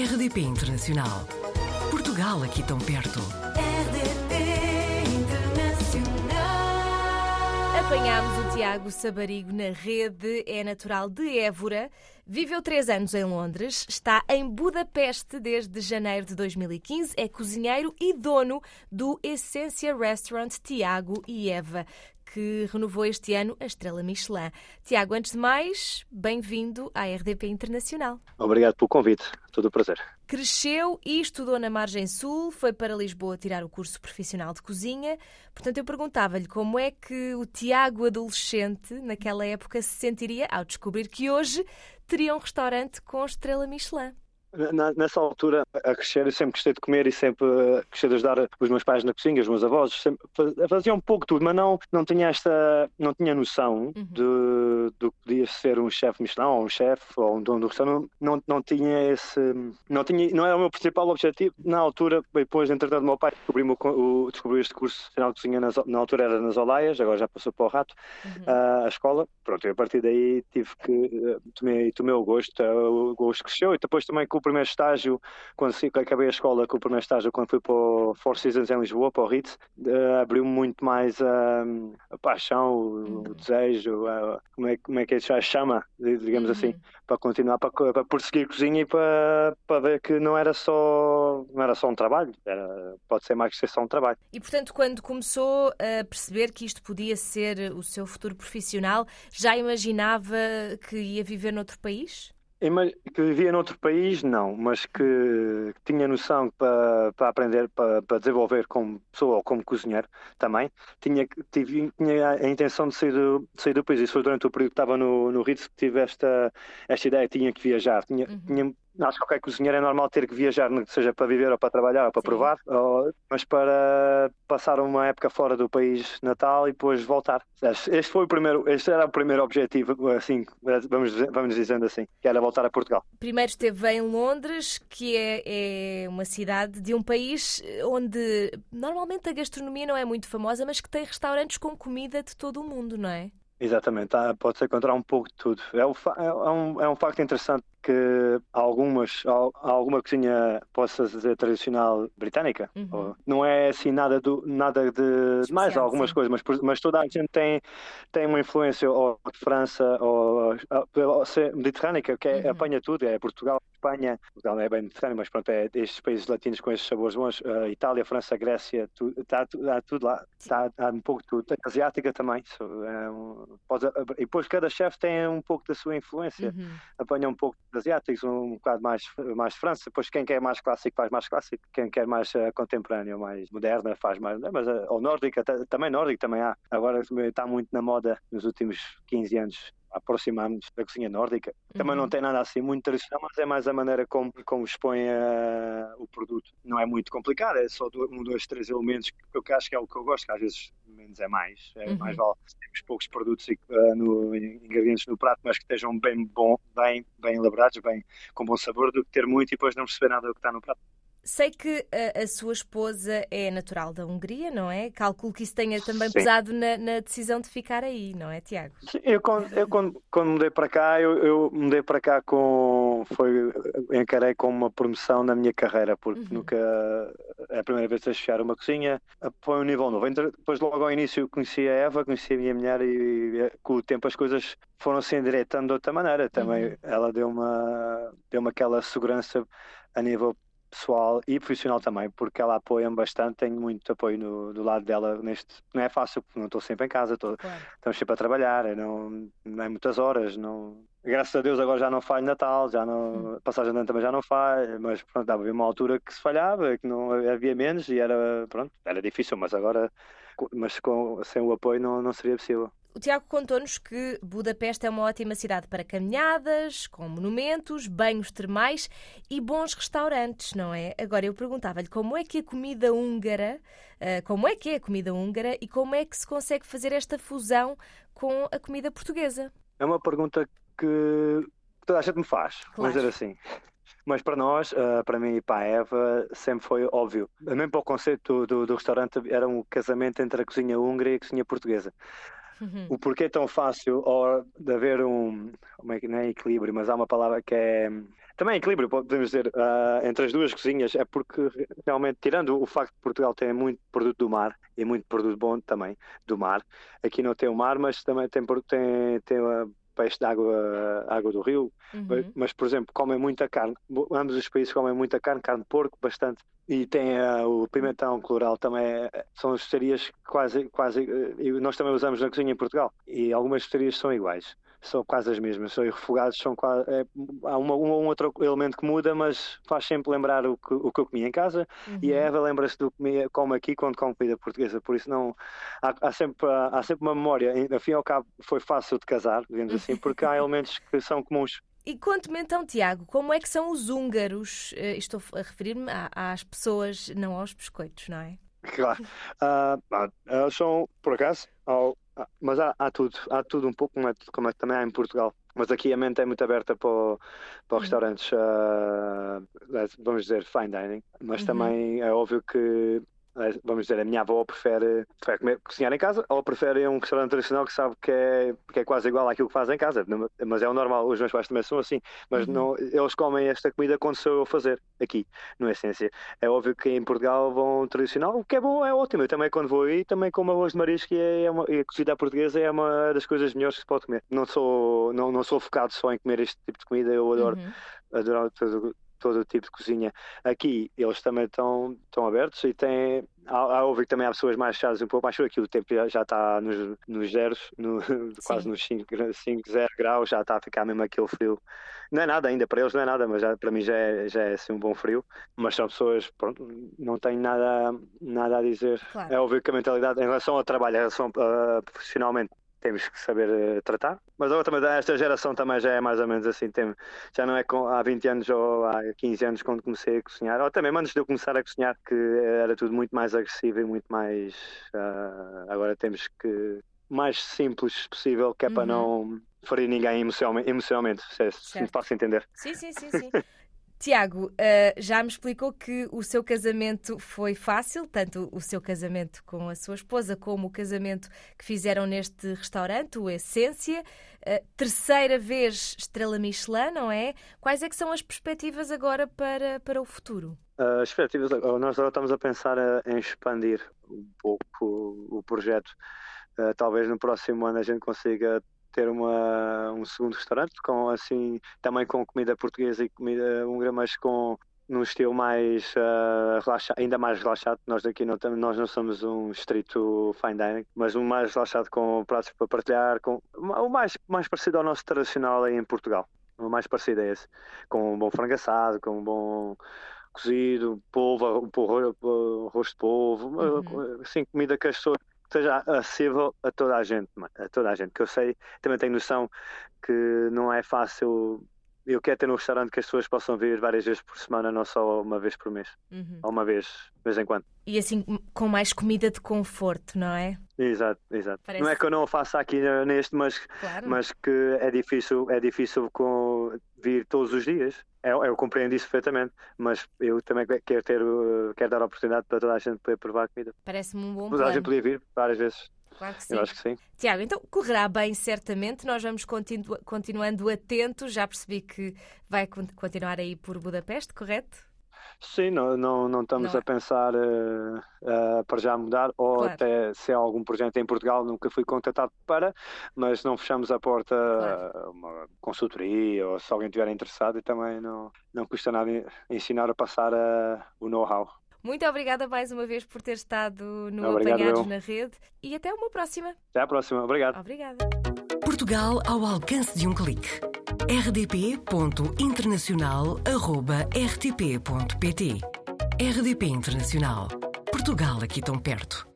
RDP Internacional. Portugal aqui tão perto. RDP Internacional. Apanhámos o Tiago Sabarigo na rede, é natural de Évora, viveu três anos em Londres, está em Budapeste desde janeiro de 2015, é cozinheiro e dono do Essência Restaurant Tiago e Eva, que renovou este ano a estrela Michelin. Tiago, antes de mais, bem-vindo à RDP Internacional. Obrigado pelo convite, todo o prazer. Cresceu e estudou na Margem Sul, foi para Lisboa tirar o curso profissional de cozinha. Portanto, eu perguntava-lhe como é que o Tiago adolescente, naquela época, se sentiria ao descobrir que hoje teria um restaurante com estrela Michelin. Na- nessa altura, a crescer, eu sempre gostei de comer e sempre eh, gostei de ajudar os meus pais na cozinha, os meus avós, sempre faz- fazia um pouco de tudo, mas não, não tinha esta, não tinha noção Uhum. de, do que podia ser um chefe Michelin ou um chefe ou um dono do restaurante, não, não, não tinha esse, não tinha, não era o meu principal objetivo. Na altura, depois, entretanto, o meu pai descobriu, o, descobriu este curso final de cozinha, nas, na altura era nas Olaias, agora já passou para o Rato, Uhum. a, a escola. Pronto, e a partir daí tive que eh, tomei, tomei o gosto, eh, o gosto cresceu e depois também com o primeiro estágio, quando acabei a escola, com o primeiro estágio, quando fui para o Four Seasons em Lisboa, para o Ritz, eh, abriu muito mais a, a paixão, o, Uhum. o desejo, a- como, é, como é que é a chama, digamos Uhum. assim, para continuar, para, para prosseguir cozinha e para, para ver que não era só não era só um trabalho, era, pode ser mais que ser só um trabalho. E, portanto, quando começou a perceber que isto podia ser o seu futuro profissional, já imaginava que ia viver noutro país? Que vivia noutro país, não, mas que tinha noção para, para aprender, para, para desenvolver como pessoa ou como cozinheiro também, tinha, tive, tinha a intenção de sair do, de sair do país. Isso foi durante o período que estava no, no Ritz que tive esta, esta ideia, tinha que viajar. Tinha, Uhum. tinha, acho que qualquer cozinheiro é normal ter que viajar, seja para viver ou para trabalhar ou para Sim. provar, ou- mas para passar uma época fora do país natal e depois voltar. Este foi o primeiro, este era o primeiro objetivo, assim, vamos, vamos dizendo assim, que era voltar a Portugal. Primeiro esteve em Londres, que é, é uma cidade de um país onde normalmente a gastronomia não é muito famosa, mas que tem restaurantes com comida de todo o mundo, não é? Exatamente, há- pode-se encontrar um pouco de tudo. É, fa- é um, é um facto interessante que algumas, alguma cozinha, possa dizer, tradicional britânica, Uhum. não é assim nada, do, nada de mais Especial, algumas sim. coisas, mas, mas toda a gente tem, tem uma influência ou de França ou, ou ser mediterrânica, que é, Uhum. apanha tudo, é Portugal, Espanha, Portugal não é bem mediterrâneo, mas pronto, é estes países latinos com estes sabores bons, uh, Itália, França, Grécia, tu- está há tudo lá, está há um pouco de tudo. Asiática também, so, é um- pode- e depois cada chefe tem um pouco da sua influência, Uhum. apanha um pouco asiáticos, um bocado mais, mais França, depois quem quer mais clássico faz mais clássico, quem quer mais uh, contemporâneo, mais moderna faz mais, mas uh, ou nórdica, ta- também nórdico também há, agora está muito na moda nos últimos 15 anos aproximarmos da cozinha nórdica. Também Uhum. não tem nada assim muito tradicional, mas é mais a maneira como, como expõe uh, o produto. Não é muito complicado, é só do- um, dois, três elementos que eu acho que é o que eu gosto, que às vezes menos é mais. É Uhum. mais vale temos poucos produtos e, uh, no, ingredientes no prato, mas que estejam bem bom, bem, bem elaborados, bem com bom sabor, do que ter muito e depois não perceber nada do que está no prato. Sei que a, a sua esposa é natural da Hungria, não é? Calculo que isso tenha também Sim. pesado na, na decisão de ficar aí, não é, Tiago? Sim, Eu, quando, eu quando, quando mudei para cá, eu, eu mudei para cá com. Foi, encarei como uma promoção na minha carreira, porque Uhum. nunca. É a primeira vez a chefiar uma cozinha, foi um nível novo. Depois, logo ao início, conheci a Eva, conheci a minha mulher, e, e com o tempo as coisas foram se endireitando de outra maneira. Também Uhum. ela deu-me deu aquela segurança a nível pessoal e profissional também, porque ela apoia-me bastante, tenho muito apoio no, do lado dela neste. Não é fácil, porque não estou sempre em casa, estou, Claro. estamos sempre a trabalhar, eu não, não é muitas horas, não. Graças a Deus agora já não falho Natal, já não, a passagem de ano também já não falho, mas pronto, havia uma altura que se falhava, que não havia menos e era, pronto, era difícil, mas agora, mas com, sem o apoio não, não seria possível. O Tiago contou-nos que Budapeste é uma ótima cidade para caminhadas, com monumentos, banhos termais e bons restaurantes, não é? Agora eu perguntava-lhe como é que a comida húngara, ah, como é que é a comida húngara e como é que se consegue fazer esta fusão com a comida portuguesa. É uma pergunta que toda a gente me faz, Claro. vamos dizer assim. Mas para nós, ah, para mim e para a Eva, sempre foi óbvio. Mesmo para o conceito do, do, do restaurante, era um casamento entre a cozinha húngara e a cozinha portuguesa. Uhum. O porquê tão fácil ou de haver um, é não é equilíbrio, mas há uma palavra que é também equilíbrio, podemos dizer, uh, entre as duas cozinhas, é porque realmente, tirando o facto de Portugal ter muito produto do mar e muito produto bom também do mar, aqui não tem o mar, mas também tem, tem, tem a peixe de água, água do rio, uhum. mas, por exemplo, comem muita carne, ambos os países comem muita carne, carne de porco, bastante, e tem uh, o pimentão colorado também, é, são especiarias quase, quase, uh, nós também usamos na cozinha em Portugal, e algumas especiarias são iguais são quase as mesmas. São refogados, são quase, é, há uma, um, um outro elemento que muda, mas faz sempre lembrar o que, o que eu comia em casa. Uhum. E a uhum. Eva lembra-se do que come aqui quando come comida portuguesa. Por isso não há, há, sempre, há sempre uma memória. Afim ao cabo, foi fácil de casar, digamos assim, porque há elementos que são comuns. E conte-me então, Tiago, como é que são os húngaros? Uh, estou a referir-me às pessoas, não aos biscoitos, não é? Claro. Uh, uh, são, por acaso, ao, mas há, há, tudo, há tudo um pouco como, é, como é, também há em Portugal. Mas aqui a mente é muito aberta para, o, para uhum. restaurantes, uh, vamos dizer, fine dining. Mas uhum. também é óbvio que vamos dizer, a minha avó prefere, prefere comer, cozinhar em casa ou prefere um restaurante tradicional que sabe que é, que é quase igual àquilo que faz em casa. Mas é o normal, os meus pais também são assim. Mas uhum. não, eles comem esta comida quando sou eu a fazer, aqui, no essência. É óbvio que em Portugal vão tradicional, o que é bom, é ótimo. Eu também, quando vou aí, também como arroz de marisco e, é uma, e a cozida portuguesa é uma das coisas melhores que se pode comer. Não sou, não, não sou focado só em comer este tipo de comida, eu adoro, uhum. adoro todo o tipo de cozinha. Aqui eles também estão, estão abertos e têm. Há, há, que também há pessoas mais fechadas um pouco mais aqui o tempo já está nos, nos zeros, no, quase nos 5, 5, 0 graus, já está a ficar mesmo aquele frio. Não é nada ainda, para eles não é nada, mas já, para mim já é, já é assim um bom frio. Mas são pessoas, pronto, não tenho nada, nada a dizer. Claro. É óbvio que a mentalidade em relação ao trabalho, em relação uh, profissionalmente, temos que saber uh, tratar. Mas agora também, esta geração também já é mais ou menos assim, tem, já não é com, há 20 anos ou há 15 anos quando comecei a cozinhar, ou também antes de eu começar a cozinhar, que era tudo muito mais agressivo e muito mais. Uh, agora temos que. mais simples possível, que é uhum. para não ferir ninguém emocionalmente, emocionalmente se, se me faço entender. Sim, sim, sim, sim. Tiago, uh, já me explicou que o seu casamento foi fácil, tanto o seu casamento com a sua esposa como o casamento que fizeram neste restaurante, o Essência. Uh, terceira vez estrela Michelin, não é? Quais é que são as perspectivas agora para, para o futuro? Uh, as perspectivas, nós agora estamos a pensar em expandir um pouco o projeto. talvez no próximo ano a gente consiga ter uma, um segundo restaurante com assim também com comida portuguesa e comida húngara, mas com num estilo mais uh, relaxado, ainda mais relaxado. Nós daqui não, nós não somos um estrito fine dining, mas um mais relaxado com pratos para partilhar, com o mais, mais parecido ao nosso tradicional aí em Portugal. O mais parecido é esse, com um bom frango assado, com um bom cozido, polvo, polvo arroz de polvo, uhum. assim, comida que as pessoas seja acessível a toda a gente, a toda a gente, que eu sei, também tenho noção que não é fácil. Eu quero ter um restaurante que as pessoas possam vir várias vezes por semana, não só uma vez por mês, uhum. ou uma vez, de vez em quando. E assim, com mais comida de conforto, não é? Exato, exato. Parece... Não é que eu não o faça aqui neste, mas, claro. mas que é difícil, é difícil com, vir todos os dias. Eu, eu, compreendo isso perfeitamente, mas eu também quero, ter, quero dar a oportunidade para toda a gente poder provar a comida. Parece-me um bom plano. Toda a gente podia vir várias vezes. Claro que sim. Eu acho que sim. Tiago, então correrá bem, certamente. Nós vamos continu continuando atentos. Já percebi que vai continuar aí por Budapeste, correto? Sim, não, não, não estamos não. a pensar uh, uh, para já mudar, ou claro. até se há algum projeto em Portugal, nunca fui contatado para, mas não fechamos a porta claro. a uma consultoria, ou se alguém estiver interessado, e também não, não custa nada ensinar a passar uh, o know-how. Muito obrigada mais uma vez por ter estado no Obrigado, Apanhados eu. na Rede e até uma próxima. Até à próxima. Obrigado. Obrigada. Portugal ao alcance de um clique rdp.internacional.rtp.pt RDP Internacional. Portugal aqui tão perto.